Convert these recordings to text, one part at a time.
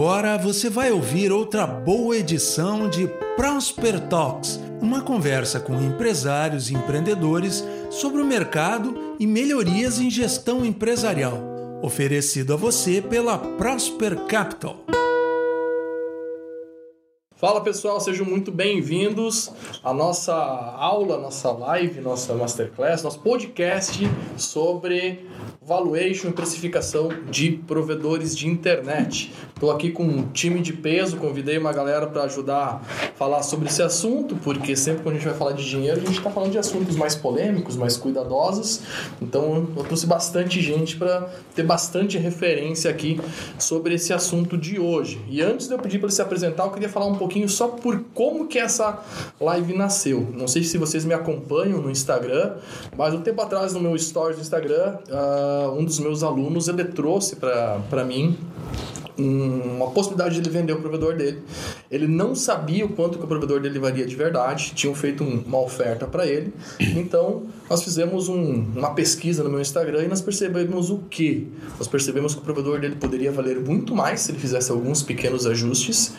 Agora você vai ouvir outra boa edição de Prosper Talks, uma conversa com empresários e empreendedores sobre o mercado e melhorias em gestão empresarial, oferecido a você pela Prosper Capital. Fala pessoal, sejam muito bem-vindos à nossa aula, nossa live, nossa masterclass, nosso podcast sobre valuation e precificação de provedores de internet. Estou aqui com um time de peso, convidei uma galera para ajudar a falar sobre esse assunto, porque sempre quando a gente vai falar de dinheiro, a gente está falando de assuntos mais polêmicos, mais cuidadosos. Então eu trouxe bastante gente para ter bastante referência aqui sobre esse assunto de hoje. E antes de eu pedir para ele se apresentar, eu queria falar um pouquinho só por como que essa live nasceu. Não sei se vocês me acompanham no Instagram, mas um tempo atrás no meu stories do Instagram, uh, um dos meus alunos ele trouxe para mim uma possibilidade de ele vender o provedor dele. Ele não sabia o quanto que o provedor dele valia de verdade, tinham feito uma oferta para ele. Então, nós fizemos um, uma pesquisa no meu Instagram e nós percebemos o que? Nós percebemos que o provedor dele poderia valer muito mais se ele fizesse alguns pequenos ajustes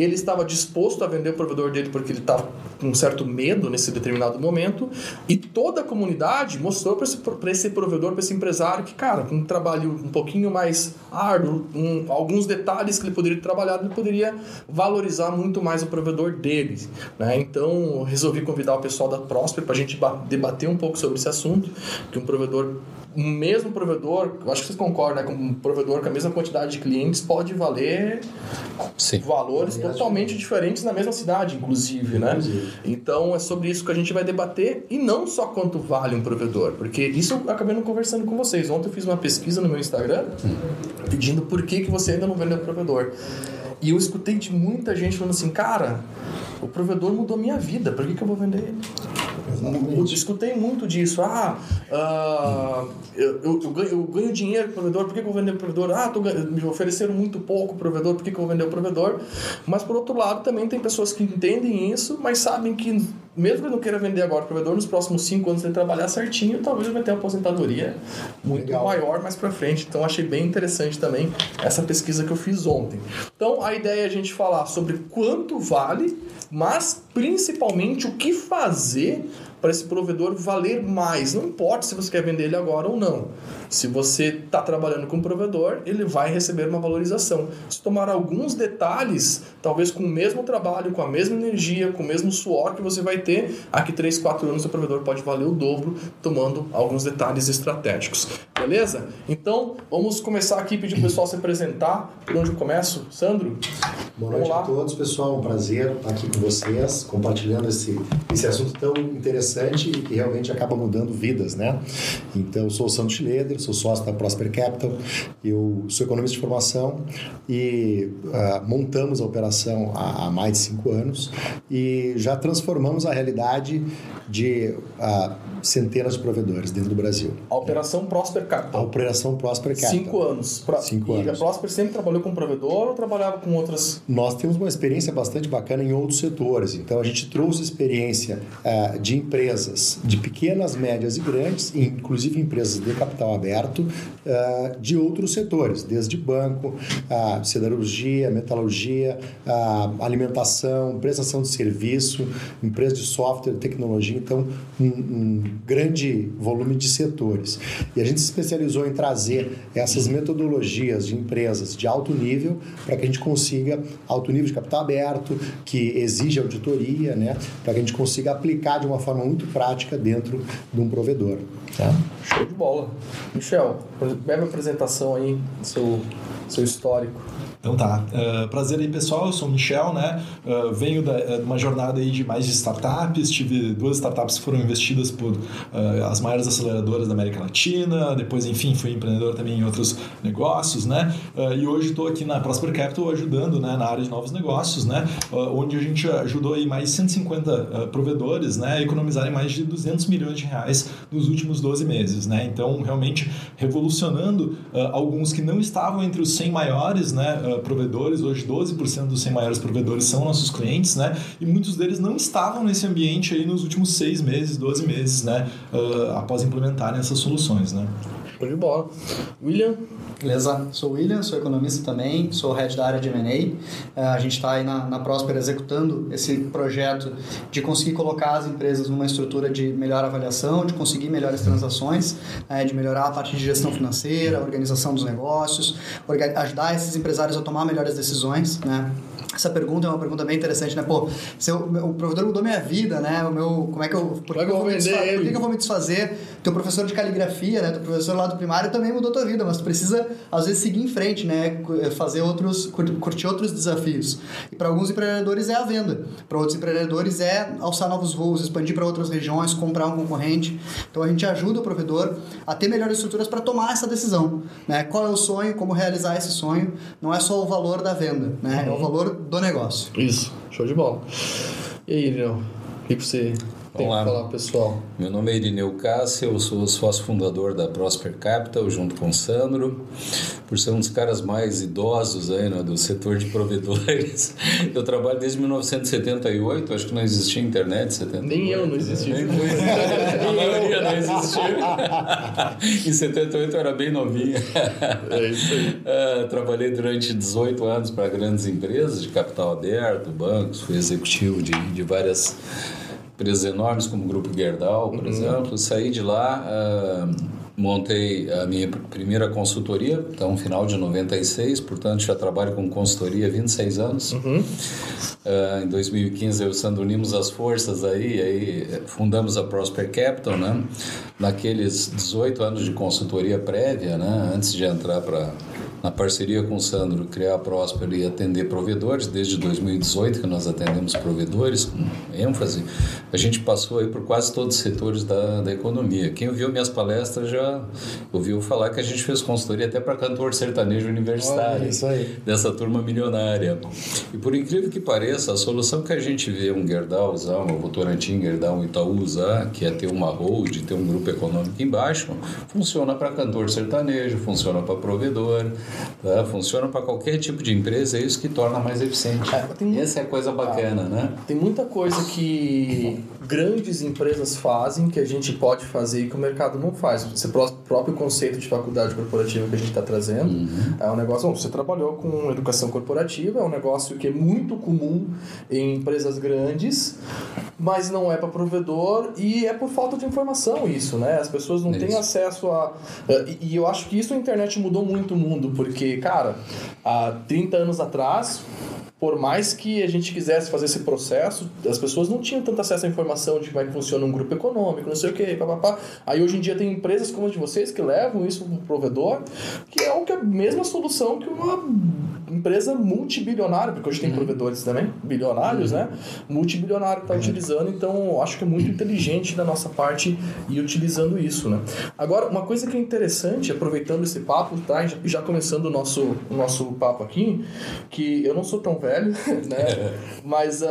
ele estava disposto a vender o provedor dele porque ele estava com um certo medo nesse determinado momento. E toda a comunidade mostrou para esse, esse provedor, para esse empresário, que, cara, com um trabalho um pouquinho mais árduo, um, alguns detalhes que ele poderia trabalhar, ele poderia valorizar muito mais o provedor dele. Né? Então, resolvi convidar o pessoal da Prosper para a gente debater um pouco sobre esse assunto, que um provedor o mesmo provedor, acho que vocês concordam, né? Com um provedor com a mesma quantidade de clientes pode valer Sim. valores totalmente diferentes na mesma cidade, inclusive, né? Inclusive. Então é sobre isso que a gente vai debater e não só quanto vale um provedor, porque isso eu acabei não conversando com vocês. Ontem eu fiz uma pesquisa no meu Instagram pedindo por que, que você ainda não vendeu provedor. E eu escutei de muita gente falando assim, cara, o provedor mudou minha vida, por que, que eu vou vender ele? Eu escutei muito disso. Ah, uh, eu, eu, eu, ganho, eu, ganho, dinheiro com o provedor, por que, que eu vou vender o provedor? Ah, tô, me ofereceram muito pouco o provedor, por que, que eu vou vender o provedor? Mas, por outro lado, também tem pessoas que entendem isso, mas sabem que, mesmo que ele não queira vender agora o provedor, nos próximos cinco anos ele trabalhar certinho, talvez ele vai ter uma aposentadoria muito Legal. maior mais para frente. Então, achei bem interessante também essa pesquisa que eu fiz ontem. Então, a ideia é a gente falar sobre quanto vale mas principalmente o que fazer para esse provedor valer mais. Não importa se você quer vender ele agora ou não. Se você está trabalhando com o provedor, ele vai receber uma valorização. Se tomar alguns detalhes, talvez com o mesmo trabalho, com a mesma energia, com o mesmo suor que você vai ter, aqui 3, 4 anos o provedor pode valer o dobro, tomando alguns detalhes estratégicos. Beleza? Então, vamos começar aqui, pedir o pessoal se apresentar. Por onde eu começo? Sandro? Boa noite a todos, pessoal. Um prazer estar aqui com vocês, compartilhando esse, esse assunto tão interessante e que realmente acaba mudando vidas, né? Então, eu sou o Sandro Schroeder, sou sócio da Prosper Capital, eu sou economista de formação e uh, montamos a operação há, há, mais de cinco anos e já transformamos a realidade de uh, centenas de provedores dentro do Brasil. A operação Prosper A operação Prosper Capital. Cinco anos. Pro... Cinco e anos. a Prosper sempre trabalhou com provedor ou trabalhava com outras? Nós temos uma experiência bastante bacana em outros setores. Então a gente trouxe experiência uh, de empresas de pequenas, médias e grandes, inclusive empresas de capital aberto uh, de outros setores, desde banco, uh, siderurgia, metalurgia, alimentação, prestação de serviço, empresa de software, tecnologia, então um, um, grande volume de setores. E a gente especializou em trazer essas metodologias de empresas de alto nível para que a gente consiga alto nível de capital aberto, que exige auditoria, né, para que a gente consiga aplicar de uma forma muito prática dentro de um provedor. Tá? Show de bola. Michel, breve apresentação aí, seu, seu histórico. Então tá. Uh, prazer aí, pessoal. Eu sou o Michel, né? Uh, venho da, de uma jornada aí de mais de startups. Tive duas startups que foram investidas por uh, as maiores aceleradoras da América Latina. Depois, enfim, fui empreendedor também em outros negócios, né? e hoje estou aqui na Prosper Capital ajudando né, na área de novos negócios, né? onde a gente ajudou aí mais de 150 provedores né, a economizarem mais de 200 milhões de reais nos últimos 12 meses, né? Então, realmente revolucionando alguns que não estavam entre os 100 maiores, né? Provedores, hoje 12% dos 100 maiores provedores são nossos clientes, né? E muitos deles não estavam nesse ambiente aí nos últimos seis meses, 12 meses, né? Uh, após implementarem essas soluções, né? Show de bola. William? Beleza, sou o William, sou economista também, sou head da área de M&A. É, a gente está aí na, na Próspera executando esse projeto de conseguir colocar as empresas numa estrutura de melhor avaliação, de conseguir melhores transações, é, de melhorar a parte de gestão financeira, organização dos negócios, ajudar esses empresários a tomar melhores decisões, né? Essa pergunta é uma pergunta bem interessante, né? Pô, se eu, o provedor mudou minha vida, né? O meu, como é que eu, por que, eu, vou me desfazer, por que, eu vou me desfazer? Teu professor de caligrafia, né? Teu professor lá do primário também mudou tua vida, mas tu precisa às vezes seguir em frente, né? Fazer outros, curtir outros desafios. E para alguns empreendedores é a venda, para outros empreendedores é alçar novos voos, expandir para outras regiões, comprar um concorrente. Então a gente ajuda o provedor a ter melhores estruturas para tomar essa decisão, né? Qual é o sonho, como realizar esse sonho? Não é só o valor da venda, né? É o valor do negócio. Isso, show de bola. E aí, Irineu, o que você Vamos lá. falar, pessoal? Meu nome é Irineu Cássio, eu sou sócio fundador da Prosper Capital, junto com o Sandro. Por ser um dos caras mais idosos aí, né, do setor de provedores, eu trabalho desde 1978, acho que não existia internet 78. Nem eu não existia. Nem a maioria não existia. em 78 eu era bem novinha. É isso aí. Uh, trabalhei durante 18 anos para grandes empresas de capital aberto, bancos, fui executivo de, de várias empresas enormes como o Grupo Gerdau, por uhum. exemplo. Saí de lá, uh, montei a minha primeira consultoria, então final de 96, portanto já trabalho com consultoria há 26 anos. Uhum. Uh, em 2015 eu e o Sandro unimos as forças aí, aí fundamos a Prosper Capital, né? Naqueles 18 anos de consultoria prévia, né? Antes de entrar para na parceria com o Sandro, criar a Próspera e atender provedores, desde 2018 que nós atendemos provedores, com ênfase, a gente passou aí por quase todos os setores da, da economia. Quem ouviu minhas palestras já ouviu falar que a gente fez consultoria até para cantor sertanejo universitário, Olha, isso aí. dessa turma milionária. E por incrível que pareça, a solução que a gente vê um Gerdau usar, uma Votorantim Gerdau, um Itaú usar, que é ter uma hold, ter um grupo econômico embaixo, funciona para cantor sertanejo, funciona para provedor, Tá? Funciona para qualquer tipo de empresa, é isso que torna mais eficiente. É, Essa é a coisa bacana, ah, né? Tem muita coisa que grandes empresas fazem que a gente pode fazer e que o mercado não faz. Esse próprio conceito de faculdade corporativa que a gente está trazendo uhum. é um negócio. Bom, você trabalhou com educação corporativa, é um negócio que é muito comum em empresas grandes, mas não é para provedor e é por falta de informação isso, né? As pessoas não é têm acesso a. E eu acho que isso a internet mudou muito o mundo, porque, cara, há 30 anos atrás por mais que a gente quisesse fazer esse processo, as pessoas não tinham tanto acesso à informação de como é que funciona um grupo econômico, não sei o que, papapá. Aí hoje em dia tem empresas como a de vocês que levam isso para o provedor, que é a mesma solução que uma empresa multibilionária, porque hoje tem uhum. provedores também, bilionários, uhum. né? Multibilionário está uhum. utilizando, então acho que é muito inteligente da nossa parte ir utilizando isso, né? Agora, uma coisa que é interessante, aproveitando esse papo, tá? Já começando o nosso, o nosso papo aqui, que eu não sou tão velho né? Mas uh,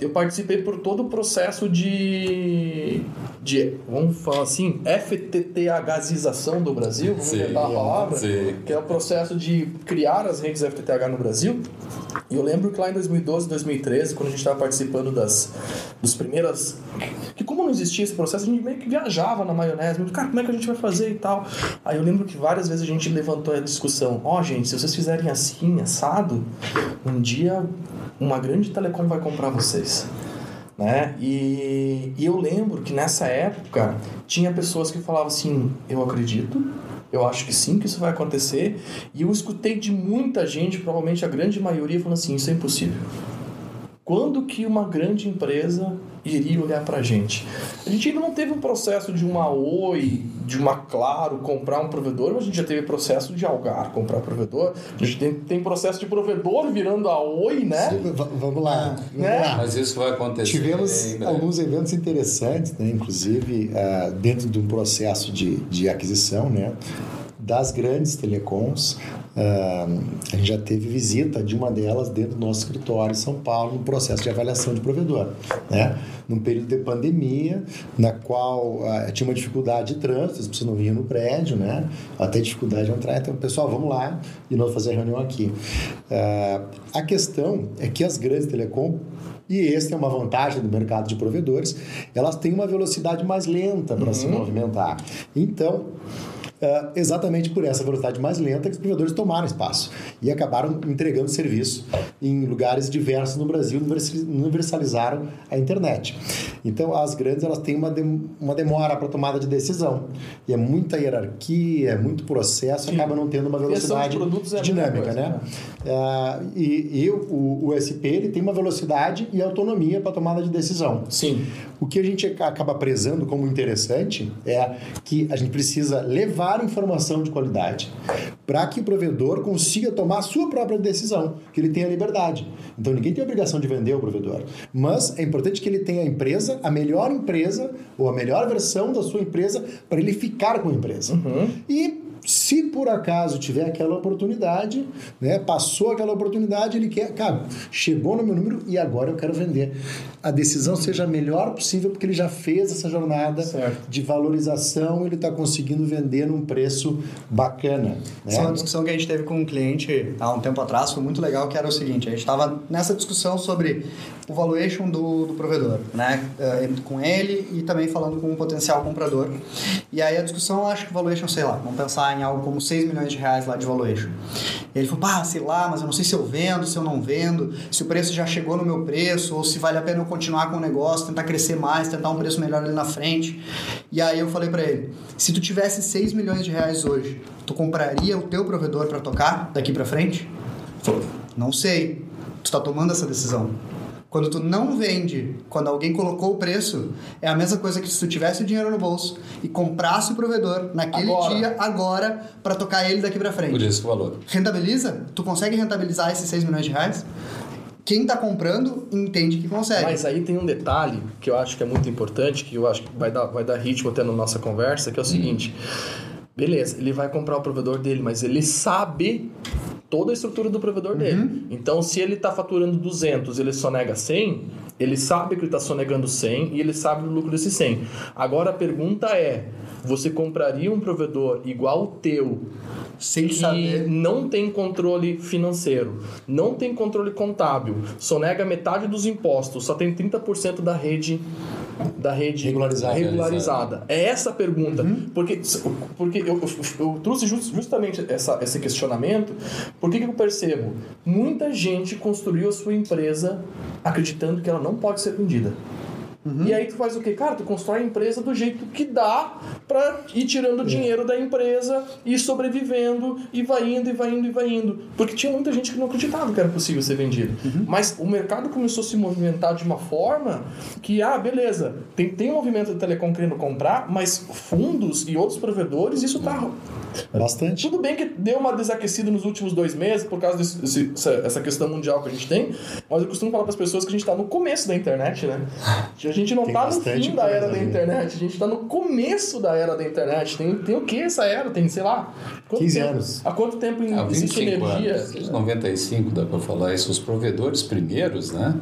eu participei por todo o processo de, de vamos falar assim, FTTHização do Brasil, vamos sim, a palavra, sim. que é o processo de criar as redes FTTH no Brasil. E eu lembro que lá em 2012, 2013, quando a gente estava participando das, das primeiras... Que como não existia esse processo, a gente meio que viajava na maionese, cara, como é que a gente vai fazer e tal. Aí eu lembro que várias vezes a gente levantou a discussão, ó, oh, gente, se vocês fizerem assim, assado, um dia uma grande telecom vai comprar vocês. Né? E, e eu lembro que nessa época tinha pessoas que falavam assim: eu acredito, eu acho que sim, que isso vai acontecer. E eu escutei de muita gente, provavelmente a grande maioria, falando assim: isso é impossível. Quando que uma grande empresa iria olhar para a gente? A gente ainda não teve um processo de uma Oi, de uma Claro comprar um provedor, mas a gente já teve processo de Algar comprar provedor. A gente tem, tem processo de provedor virando a Oi, né? Sim, vamos lá. Vamos né? lá. Mas isso vai acontecer. Tivemos alguns eventos interessantes, né? inclusive uh, dentro de um processo de, de aquisição, né? das grandes telecoms. Uh, a gente já teve visita de uma delas dentro do nosso escritório em São Paulo, no processo de avaliação de provedor. Né? Num período de pandemia, na qual uh, tinha uma dificuldade de trânsito, as pessoas não vinham no prédio, né? até dificuldade de entrar. Então, pessoal, vamos lá e nós fazer a reunião aqui. Uh, a questão é que as grandes telecoms e esse é uma vantagem do mercado de provedores, elas têm uma velocidade mais lenta para uhum. se movimentar. Então, uh, exatamente por essa velocidade mais lenta que os provedores tomaram espaço e acabaram entregando serviço em lugares diversos no Brasil, universalizaram a internet. Então, as grandes elas têm uma, de, uma demora para tomada de decisão e é muita hierarquia, é muito processo, Sim. acaba não tendo uma velocidade é dinâmica, coisa, né? né? Uh, e, e o, o SP ele tem uma velocidade e autonomia para tomada de decisão. Sim. O que a gente acaba prezando como interessante é que a gente precisa levar informação de qualidade para que o provedor consiga tomar a sua própria decisão, que ele tenha liberdade. Então ninguém tem a obrigação de vender o provedor, mas é importante que ele tenha a empresa, a melhor empresa ou a melhor versão da sua empresa para ele ficar com a empresa. Uhum. E se por acaso tiver aquela oportunidade, né, passou aquela oportunidade, ele quer, cara, chegou no meu número e agora eu quero vender. A decisão seja a melhor possível, porque ele já fez essa jornada certo. de valorização, ele está conseguindo vender num preço bacana. Né? Essa é uma discussão que a gente teve com um cliente há um tempo atrás, foi muito legal, que era o seguinte, a gente estava nessa discussão sobre o valuation do, do provedor, né, eh, com ele e também falando com um potencial comprador. E aí a discussão, acho que o valuation, sei lá, vamos pensar em algo como 6 milhões de reais lá de valuation. E ele falou, pá, sei lá, mas eu não sei se eu vendo, se eu não vendo, se o preço já chegou no meu preço, ou se vale a pena eu continuar com o negócio, tentar crescer mais, tentar um preço melhor ali na frente. E aí eu falei para ele, se tu tivesse 6 milhões de reais hoje, tu compraria o teu provedor para tocar daqui para frente? Ele falou, não sei. Tu está tomando essa decisão. Quando tu não vende, quando alguém colocou o preço, é a mesma coisa que se tu tivesse o dinheiro no bolso e comprasse o provedor naquele agora. dia, agora, para tocar ele daqui para frente. Por isso o valor. Rentabiliza? Tu consegue rentabilizar esses 6 milhões de reais? Quem está comprando entende que consegue. Mas aí tem um detalhe que eu acho que é muito importante, que eu acho que vai dar, vai dar ritmo até na nossa conversa, que é o seguinte. Beleza, ele vai comprar o provedor dele, mas ele sabe toda a estrutura do provedor uhum. dele. Então, se ele está faturando 200 ele só nega 100, ele sabe que ele está sonegando 100 e ele sabe o lucro desse 100. Agora a pergunta é: você compraria um provedor igual o teu sem que saber. não tem controle financeiro, não tem controle contábil, sonega metade dos impostos, só tem 30% da rede da rede regularizada. regularizada. É essa a pergunta. Uhum. Porque, porque eu, eu, eu trouxe just, justamente essa, esse questionamento. Por que, que eu percebo? Muita gente construiu a sua empresa acreditando que ela não pode ser vendida. Uhum. E aí tu faz o quê? Cara, tu constrói a empresa do jeito que dá para ir tirando é. dinheiro da empresa e sobrevivendo e vai indo e vai indo e vai indo. Porque tinha muita gente que não acreditava que era possível ser vendido. Uhum. Mas o mercado começou a se movimentar de uma forma que, ah, beleza, tem, tem um movimento de telecom querendo comprar, mas fundos e outros provedores, isso tá. Bastante. Tudo bem que deu uma desaquecida nos últimos dois meses por causa desse, essa questão mundial que a gente tem, mas eu costumo falar para as pessoas que a gente está no começo da internet, né? gente não está no fim da era da internet, a gente está no começo da era da internet. Tem, tem o que essa era? Tem, sei lá, 15 tempo, anos. Há quanto tempo há existe energia? Anos. 95 dá para falar isso. Os provedores primeiros, né?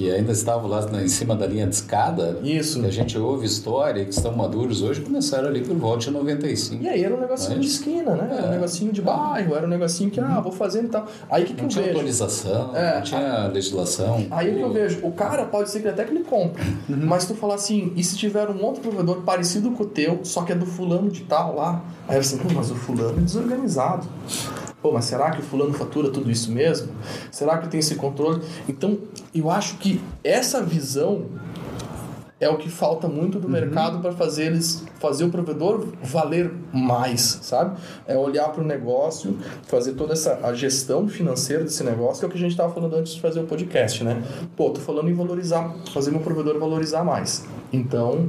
que ainda estavam lá em cima da linha de escada. Isso. Que a gente ouve história, que estão maduros hoje, começaram ali por volta de 95. E aí era um negocinho Mas, de esquina, né? É. Era um negocinho de bairro, era um negocinho que, ah, vou fazendo e tal. Aí o que, que não eu tinha vejo? autorização, é, não tinha legislação. Aí o que eu vejo? O cara pode ser que até que ele compre, uhum. mas tu falar assim, e se tiver um outro provedor parecido com o teu, só que é do fulano de tal lá? Aí você, assim, mas o fulano é desorganizado. Pô, mas será que o fulano fatura tudo isso mesmo? Será que tem esse controle? Então, eu acho que essa visão é o que falta muito do uhum. mercado para fazer eles fazer o provedor valer mais, sabe? É olhar para o negócio, fazer toda essa a gestão financeira desse negócio, que é o que a gente estava falando antes de fazer o podcast, né? Pô, tô falando em valorizar, fazer meu provedor valorizar mais. Então,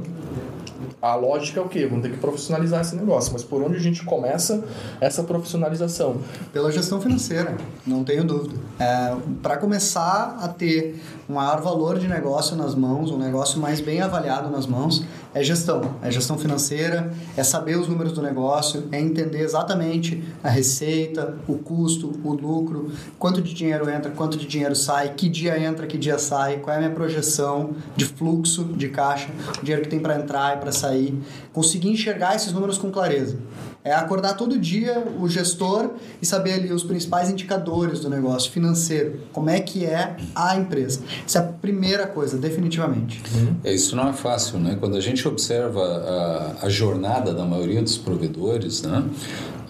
a lógica é o quê? Vamos ter que profissionalizar esse negócio. Mas por onde a gente começa essa profissionalização? Pela gestão financeira, não tenho dúvida. É, Para começar a ter um maior valor de negócio nas mãos, um negócio mais bem avaliado nas mãos, é gestão. É gestão financeira, é saber os números do negócio, é entender exatamente a receita, o custo, o lucro, quanto de dinheiro entra, quanto de dinheiro sai, que dia entra, que dia sai, qual é a minha projeção de fluxo de caixa, o dinheiro que tem para entrar e para sair, conseguir enxergar esses números com clareza. É acordar todo dia o gestor e saber ali os principais indicadores do negócio financeiro. Como é que é a empresa. Essa é a primeira coisa, definitivamente. É, isso não é fácil, né? Quando a gente observa a, a jornada da maioria dos provedores, né?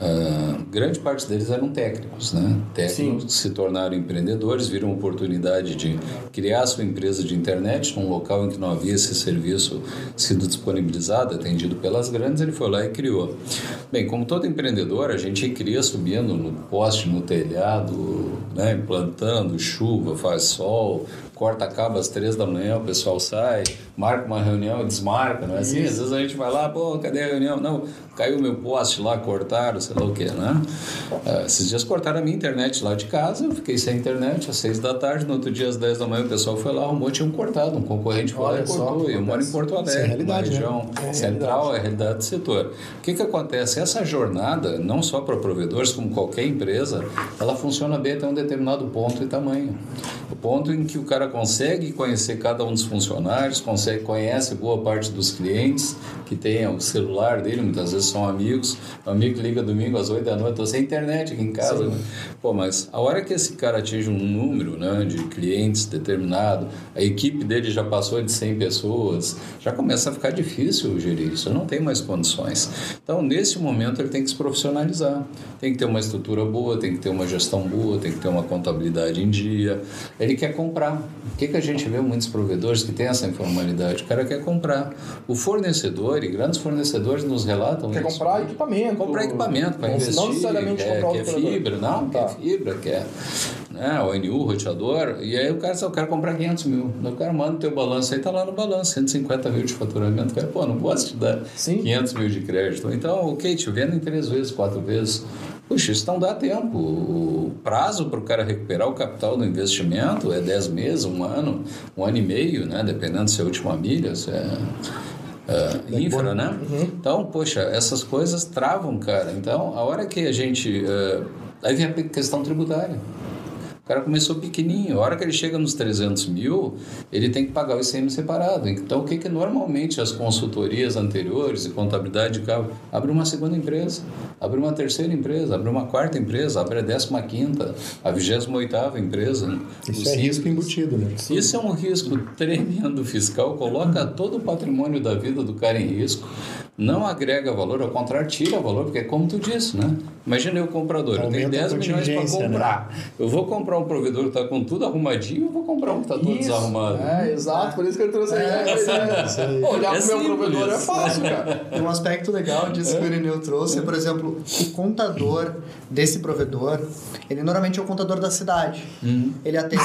Uh, grande parte deles eram técnicos, né? Técnicos que se tornaram empreendedores, viram oportunidade de criar sua empresa de internet num local em que não havia esse serviço sido disponibilizado, atendido pelas grandes, ele foi lá e criou. Bem, como todo empreendedor, a gente cria subindo no poste, no telhado, né? implantando, chuva, faz sol, corta cabo às três da manhã, o pessoal sai, marca uma reunião e desmarca, não é assim? Às vezes a gente vai lá, pô, cadê a reunião? Não, caiu meu poste lá, cortaram, sei lá o que, né? Uh, esses dias cortaram a minha internet lá de casa, eu fiquei sem internet às seis da tarde, no outro dia às dez da manhã o pessoal foi lá, arrumou, tinha um cortado, um concorrente foi lá e cortou, e eu moro em Porto Alegre, é realidade, uma região né? central, é a realidade do setor. O que que acontece? Essa jornada, não só para provedores, como qualquer empresa, ela funciona bem até um determinado ponto e tamanho. O ponto em que o cara consegue conhecer cada um dos funcionários, consegue conhece boa parte dos clientes que tem o celular dele, muitas vezes são amigos, um amigo liga domingo às 8 da noite, estou sem internet aqui em casa. Né? Pô, mas a hora que esse cara atinge um número né, de clientes determinado, a equipe dele já passou de 100 pessoas, já começa a ficar difícil gerir isso, não tem mais condições. Então, nesse momento, ele tem que se profissionalizar, tem que ter uma estrutura boa, tem que ter uma gestão boa, tem que ter uma contabilidade em dia. Ele quer comprar. O que, que a gente vê muitos provedores que têm essa informalidade? O cara quer comprar. O fornecedor e grandes fornecedores nos relatam Quer isso. comprar equipamento. Comprar equipamento para investir. Não necessariamente quer, comprar quer fibra, não, tá. quer fibra, quer né, ONU, roteador, e aí o cara só quer comprar 500 mil. O cara manda o teu balanço aí, tá lá no balanço, 150 mil de faturamento. O cara, pô, não posso te dar Sim. 500 mil de crédito. Então, ok, te vendo em três vezes, quatro vezes. Puxa, isso não dá tempo. O prazo para o cara recuperar o capital do investimento é 10 meses, um ano, um ano e meio, né? Dependendo se é a última milha, se é, é infra, né? Então, poxa, essas coisas travam, cara. Então, a hora que a gente. é, aí vem a questão tributária. O cara começou pequenininho. A hora que ele chega nos 300 mil, ele tem que pagar o ICM separado. Então, o que, que normalmente as consultorias anteriores e contabilidade de carro abre uma segunda empresa, abre uma terceira empresa, abre uma quarta empresa, abre a décima quinta, a vigésima oitava empresa. Isso O é sim- risco embutido, né? isso é um risco tremendo fiscal, coloca todo o patrimônio da vida do cara em risco, não agrega valor, ao contrário, tira valor, porque é como tu disse, né? Imagina eu comprador, eu tenho Aumenta a 10 milhões para né? comprar. Eu vou comprar um provedor que está com tudo arrumadinho, ou vou comprar um que está todo desarrumado? É, exato, por isso que ele trouxe a ideia. aí. Olhar É pro meu provedor é fácil, cara. Tem um aspecto legal disso que o Irineu trouxe, é, por exemplo, o contador desse provedor, ele normalmente é o contador da cidade. Ele atende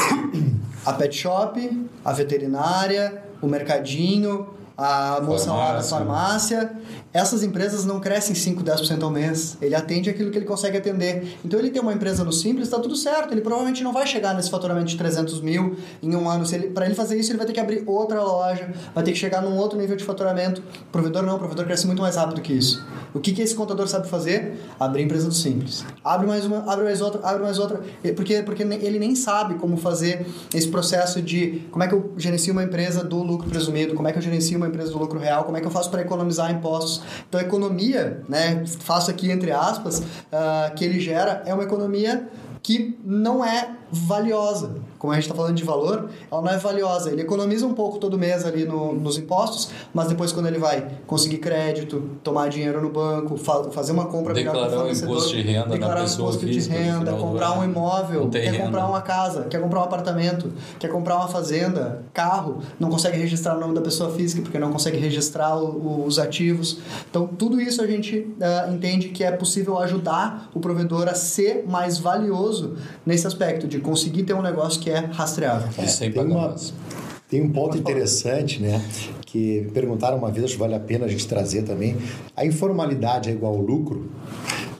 a pet shop, a veterinária, o mercadinho, a moça lá da Farmácia. farmácia. Essas empresas não crescem 5, 10% ao mês. Ele atende aquilo que ele consegue atender. Então ele tem uma empresa no Simples, está tudo certo. Ele provavelmente não vai chegar nesse faturamento de 300 mil em um ano. Para ele fazer isso, ele vai ter que abrir outra loja, vai ter que chegar num outro nível de faturamento. O provedor não, o provedor cresce muito mais rápido que isso. O que, que esse contador sabe fazer? Abrir empresa do Simples. Abre mais uma, abre mais outra, abre mais outra. Porque, porque ele nem sabe como fazer esse processo de como é que eu gerencio uma empresa do lucro presumido, como é que eu gerencio uma empresa do lucro real, como é que eu faço para economizar impostos. Então, a economia, né, faço aqui entre aspas, ah, que ele gera é uma economia que não é valiosa. Como a gente está falando de valor, ela não é valiosa. Ele economiza um pouco todo mês ali no- nos impostos, mas depois quando ele vai conseguir crédito, tomar dinheiro no banco, fa- fazer uma compra melhor com o Declarar imposto de renda na declarar pessoa imposto de física no renda, comprar um imóvel, quer renda. comprar uma casa, quer comprar um apartamento, quer comprar uma fazenda, carro, não consegue registrar o nome da pessoa física porque não consegue registrar o- o- os ativos. Então, tudo isso a gente ah, entende que é possível ajudar o provedor a ser mais valioso nesse aspecto de conseguir ter um negócio que é rastreável. Sem Tem, uma, tem um ponto interessante, né? Que me perguntaram uma vez, acho que vale a pena a gente trazer também. A informalidade é igual ao lucro?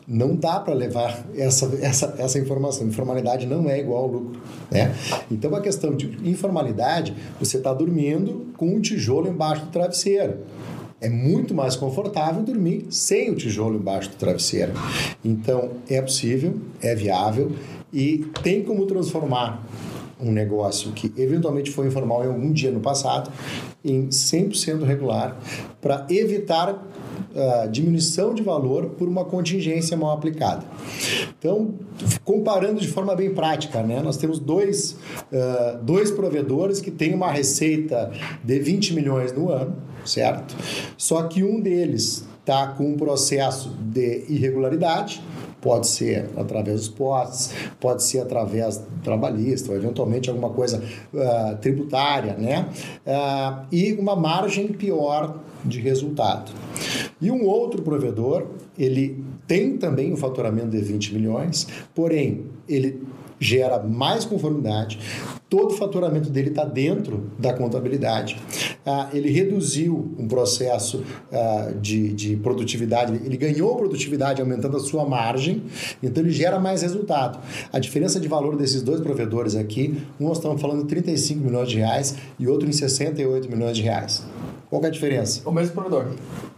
Não dá para levar essa, essa, essa informação. Informalidade não é igual ao lucro. Né? Então, a questão de informalidade, você está dormindo com um tijolo embaixo do travesseiro. É muito mais confortável dormir sem o tijolo embaixo do travesseiro. Então, é possível, é viável e tem como transformar um negócio que eventualmente foi informal em algum dia no passado em 100% regular para evitar uh, diminuição de valor por uma contingência mal aplicada. Então, comparando de forma bem prática, né? nós temos dois, uh, dois provedores que têm uma receita de 20 milhões no ano, certo? Só que um deles está com um processo de irregularidade, pode ser através dos postes, pode ser através trabalhista, ou eventualmente alguma coisa uh, tributária, né? Uh, e uma margem pior de resultado. E um outro provedor, ele tem também um faturamento de 20 milhões, porém, ele gera mais conformidade, todo o faturamento dele está dentro da contabilidade. Ah, ele reduziu um processo ah, de, de produtividade, ele ganhou produtividade aumentando a sua margem, então ele gera mais resultado. A diferença de valor desses dois provedores aqui, um nós estamos falando de 35 milhões de reais e outro em 68 milhões de reais. Qual é a diferença? O mesmo provedor.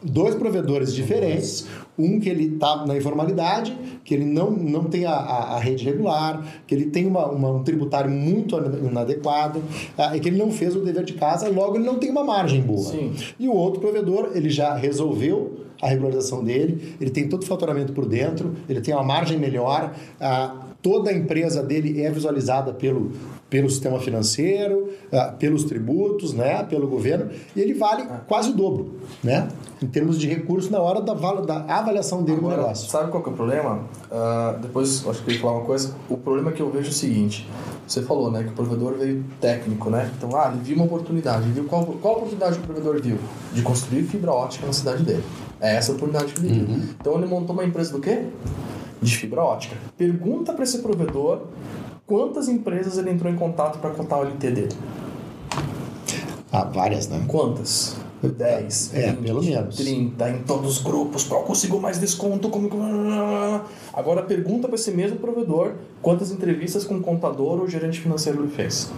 Dois provedores diferentes, um que ele está na informalidade, que ele não, não tem a, a, a rede regular, que ele tem uma, uma, um tributário muito inadequado, ah, e que ele não fez o dever de casa, logo ele não tem uma margem boa. Sim. E o outro provedor, ele já resolveu a regularização dele, ele tem todo o faturamento por dentro, ele tem uma margem melhor, ah, toda a empresa dele é visualizada pelo, pelo sistema financeiro, ah, pelos tributos, né, pelo governo, e ele vale quase o dobro, né, em termos de recursos na hora da, da avaliação dele Agora, do negócio. Sabe qual que é o problema? Uh, depois, acho que eu ia falar uma coisa. O problema que eu vejo é o seguinte: você falou, né, que o provedor veio técnico, né? Então, ah, ele viu uma oportunidade. Viu qual, qual oportunidade o provedor viu? De construir fibra ótica na cidade dele. É essa a oportunidade que ele viu. Uhum. Então, ele montou uma empresa do quê? De fibra ótica. Pergunta para esse provedor quantas empresas ele entrou em contato para cotar o LT dele. Ah, várias, né? Quantas? 10, É, pelo menos. 30, em todos os grupos, qual consigo mais desconto? Como... Agora pergunta para esse mesmo provedor quantas entrevistas com contador ou gerente financeiro ele fez.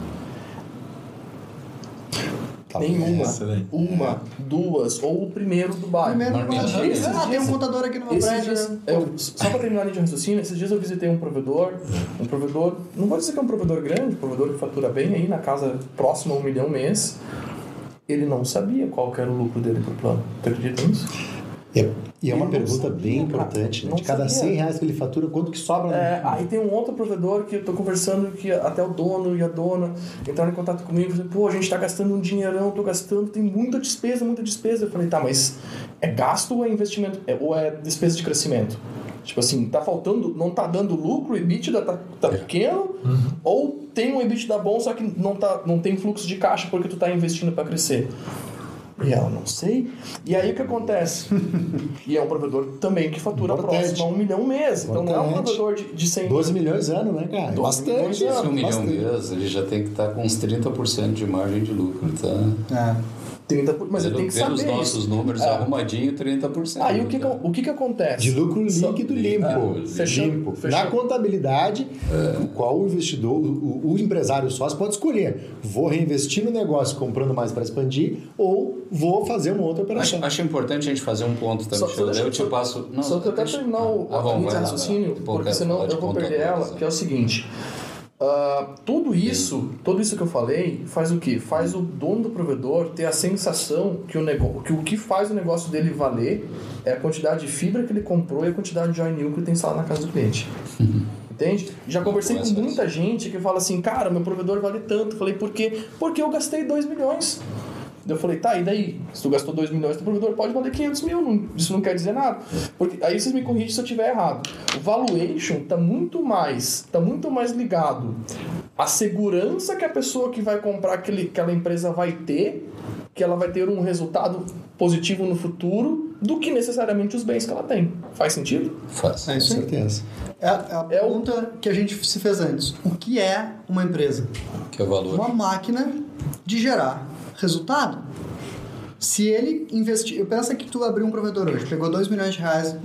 Tá Nenhuma. Excelente. Uma, duas, ou o primeiro do bairro. Primeiro, Marmitinha. eu- ah, tem um contador aqui no meu Esses prédio. dias, né? eu, só para terminar a linha de raciocínio, esses dias eu visitei um provedor, um provedor, não vou dizer que é um provedor grande, um provedor que fatura bem aí, na casa próxima a um milhão mês. Ele não sabia qual que era o lucro dele pro plano. Tu acredita nisso? É, e é uma pergunta sabia, bem cara. importante, né? De cada sabia. 100 reais que ele fatura, quanto que sobra? É, aí tem um outro provedor que eu tô conversando que até o dono e a dona entraram em contato comigo e falaram, pô, a gente tá gastando um dinheirão, tô gastando, tem muita despesa, muita despesa. Eu falei, tá, mas é gasto ou é investimento? É, ou é despesa de crescimento? Tipo assim, tá faltando, não tá dando lucro, o EBITDA tá, tá pequeno, ou tem um EBITDA bom, só que não, tá, não tem fluxo de caixa porque tu tá investindo para crescer. E ela, não sei. E aí o que acontece? e é um provedor também que fatura Importante. próximo a um milhão mês. Então não é um provedor de, de 100 12 milhões ano, né, cara? 12 Bastante. milhões Se ano, um milhão bastante. mês, ele já tem que estar com uns 30% de margem de lucro, tá? É. 30 por- Mas ele tem que saber nossos isso. números É. arrumadinho, 30%. Aí o que, tá? o que, que acontece? De lucro Só- líquido limpo. limpo. Fechando- limpo. fechando. Na contabilidade, o qual o investidor, o, o empresário sócio pode escolher. Vou reinvestir no negócio comprando mais para expandir ou vou fazer uma outra operação. Acho, acho importante a gente fazer um ponto, tá, Só- Daí eu deixa- te passo. Não, Só que eu deixa- terminar o, Ah, vai lá, raciocínio, lá. Porque senão eu vou perder ela, né? que é o seguinte. Ah, tudo isso, tudo isso que eu falei, faz o quê? Faz o dono do provedor ter a sensação que o, nego, que o que faz o negócio dele valer é a quantidade de fibra que ele comprou e a quantidade de join new que ele tem instalado na casa do cliente. Entende? Já conversei com muita gente que fala assim, cara, meu provedor vale tanto. Falei, por quê? Porque eu gastei 2 milhões. Eu falei, tá, e daí? Se tu gastou 2 milhões, teu provedor pode valer 500 mil. Isso não quer dizer nada. Porque, aí vocês me corrigem se eu estiver errado. O valuation tá muito mais, tá muito mais ligado à segurança que a pessoa que vai comprar aquele, aquela empresa vai ter, que ela vai ter um resultado positivo no futuro, do que necessariamente os bens que ela tem. Faz sentido? Faz. É Com certeza. É a, é a É o- pergunta que a gente se fez antes. O que é uma empresa? Que é o valor. Uma máquina de gerar resultado. Se ele investir, eu penso que tu abriu um provedor hoje, pegou 2 milhões de reais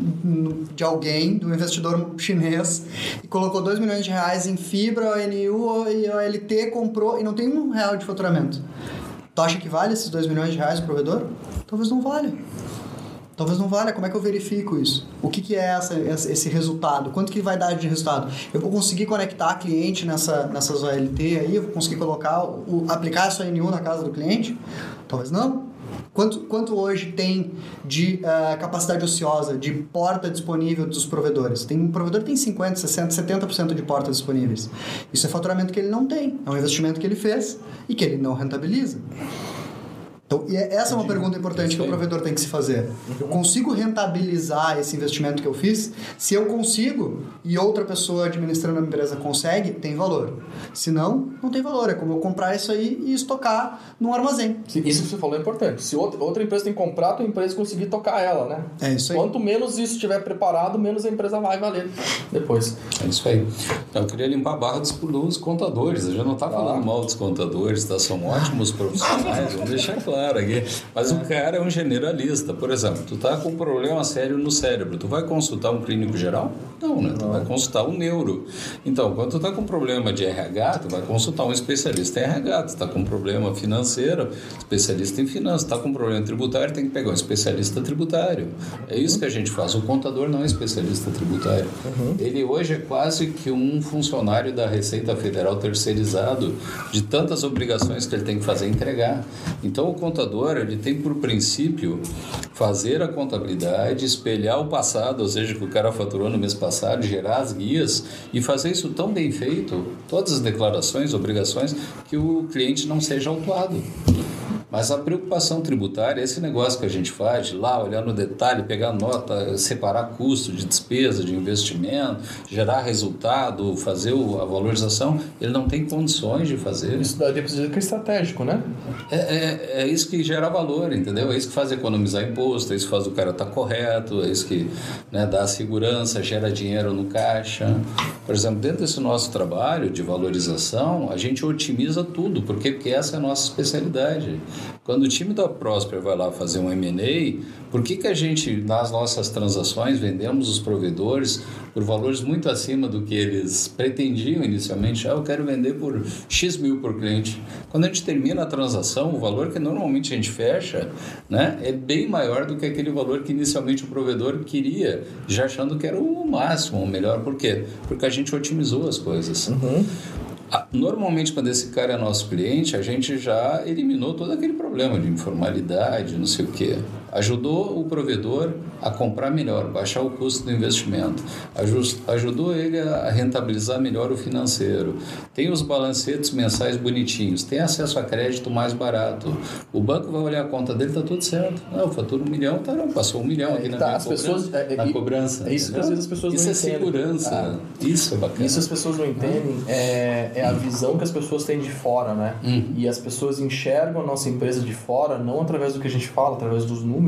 de alguém, do investidor chinês, e colocou 2 milhões de reais em fibra, ONU e OLT, comprou e não tem um real de faturamento. Tu acha que vale esses 2 milhões de reais o provedor? Talvez não valha. Talvez não valha. Como é que eu verifico isso? O que, que é essa, esse resultado? Quanto que vai dar de resultado? Eu vou conseguir conectar cliente nessa, nessas OLT aí? Eu vou conseguir colocar, o, aplicar essa ONU na casa do cliente? Talvez não. Quanto, quanto hoje tem de uh, capacidade ociosa, de porta disponível dos provedores? Tem um provedor tem 50, 60, 70% de portas disponíveis. Isso é faturamento que ele não tem. É um investimento que ele fez e que ele não rentabiliza. Então, e é, essa é uma pergunta importante que o provedor tem que se fazer. Eu consigo rentabilizar esse investimento que eu fiz? Se eu consigo e outra pessoa administrando a empresa consegue, tem valor. Se não, não tem valor. É como eu comprar isso aí e estocar num armazém. Isso que você falou é importante. Se outra, empresa tem que comprar, a tua empresa conseguir tocar ela, né? É isso aí. Quanto menos isso estiver preparado, menos a empresa vai valer depois. É isso aí. Então, eu queria limpar a barra dos, dos contadores. Eu já não está falando mal dos contadores, tá? são ótimos profissionais, vamos deixar claro claro aqui. Mas o cara é um generalista. Por exemplo, tu tá com um problema sério no cérebro. Tu vai consultar um clínico geral? Não, né? Tu vai consultar um neuro. Então, quando tu tá com problema de RH, tu vai consultar um especialista em RH. Tu tá com problema financeiro, especialista em finanças. Tu tá com problema tributário, tem que pegar um especialista tributário. É isso que a gente faz. O contador não é especialista tributário. Uhum. Ele hoje é quase que um funcionário da Receita Federal terceirizado de tantas obrigações que ele tem que fazer entregar. Então, o contador ele tem por princípio fazer a contabilidade, espelhar o passado, ou seja, que o cara faturou no mês passado, gerar as guias e fazer isso tão bem feito, todas as declarações, obrigações, que o cliente não seja autuado. Mas a preocupação tributária, esse negócio que a gente faz, de lá olhar no detalhe, pegar nota, separar custo de despesa, de investimento, gerar resultado, fazer a valorização, ele não tem condições de fazer. Isso daí precisa que é estratégico, né? É, é, é, isso que gera valor, entendeu? É isso que faz economizar imposto, é isso que faz o cara estar tá correto, é isso que né, dá segurança, gera dinheiro no caixa. Por exemplo, dentro desse nosso trabalho de valorização, a gente otimiza tudo, porque, porque essa é a nossa especialidade. Quando o time da Prosper vai lá fazer um M&A, por que, que a gente, nas nossas transações, vendemos os provedores por valores muito acima do que eles pretendiam inicialmente? Ah, eu quero vender por X mil por cliente. Quando a gente termina a transação, o valor que normalmente a gente fecha né, é bem maior do que aquele valor que inicialmente o provedor queria, já achando que era o máximo, o melhor. Por quê? Porque a gente otimizou as coisas. Uhum. Normalmente, quando esse cara é nosso cliente, a gente já eliminou todo aquele problema de informalidade, não sei o quê. Ajudou o provedor a comprar melhor, baixar o custo do investimento. Ajudou ele a rentabilizar melhor o financeiro. Tem os balancetes mensais bonitinhos. Tem acesso a crédito mais barato. O banco vai olhar a conta dele, tá tudo certo. Não, eu faturo um milhão, tá, não, passou um milhão aqui na, tá, as pessoas, é, na cobrança. É isso que às vezes as pessoas isso não é entendem. segurança. Ah, isso é bacana. Isso as pessoas não entendem. É, é a visão que as pessoas têm de fora, né? Uhum. E as pessoas enxergam a nossa empresa de fora, não através do que a gente fala, através dos números.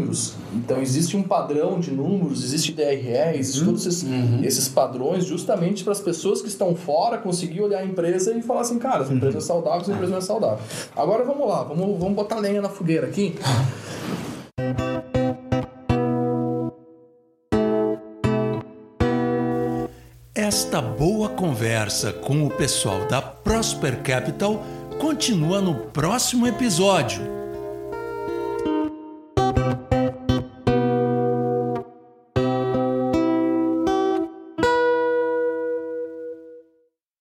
Então existe um padrão de números, existe DRE, existe uhum. todos esses, uhum. esses padrões justamente para as pessoas que estão fora conseguir olhar a empresa e falar assim, cara, essa empresa é saudável, essa empresa não é saudável. Agora vamos lá, vamos, vamos botar lenha na fogueira aqui. Esta boa conversa com o pessoal da Prosper Capital continua no próximo episódio.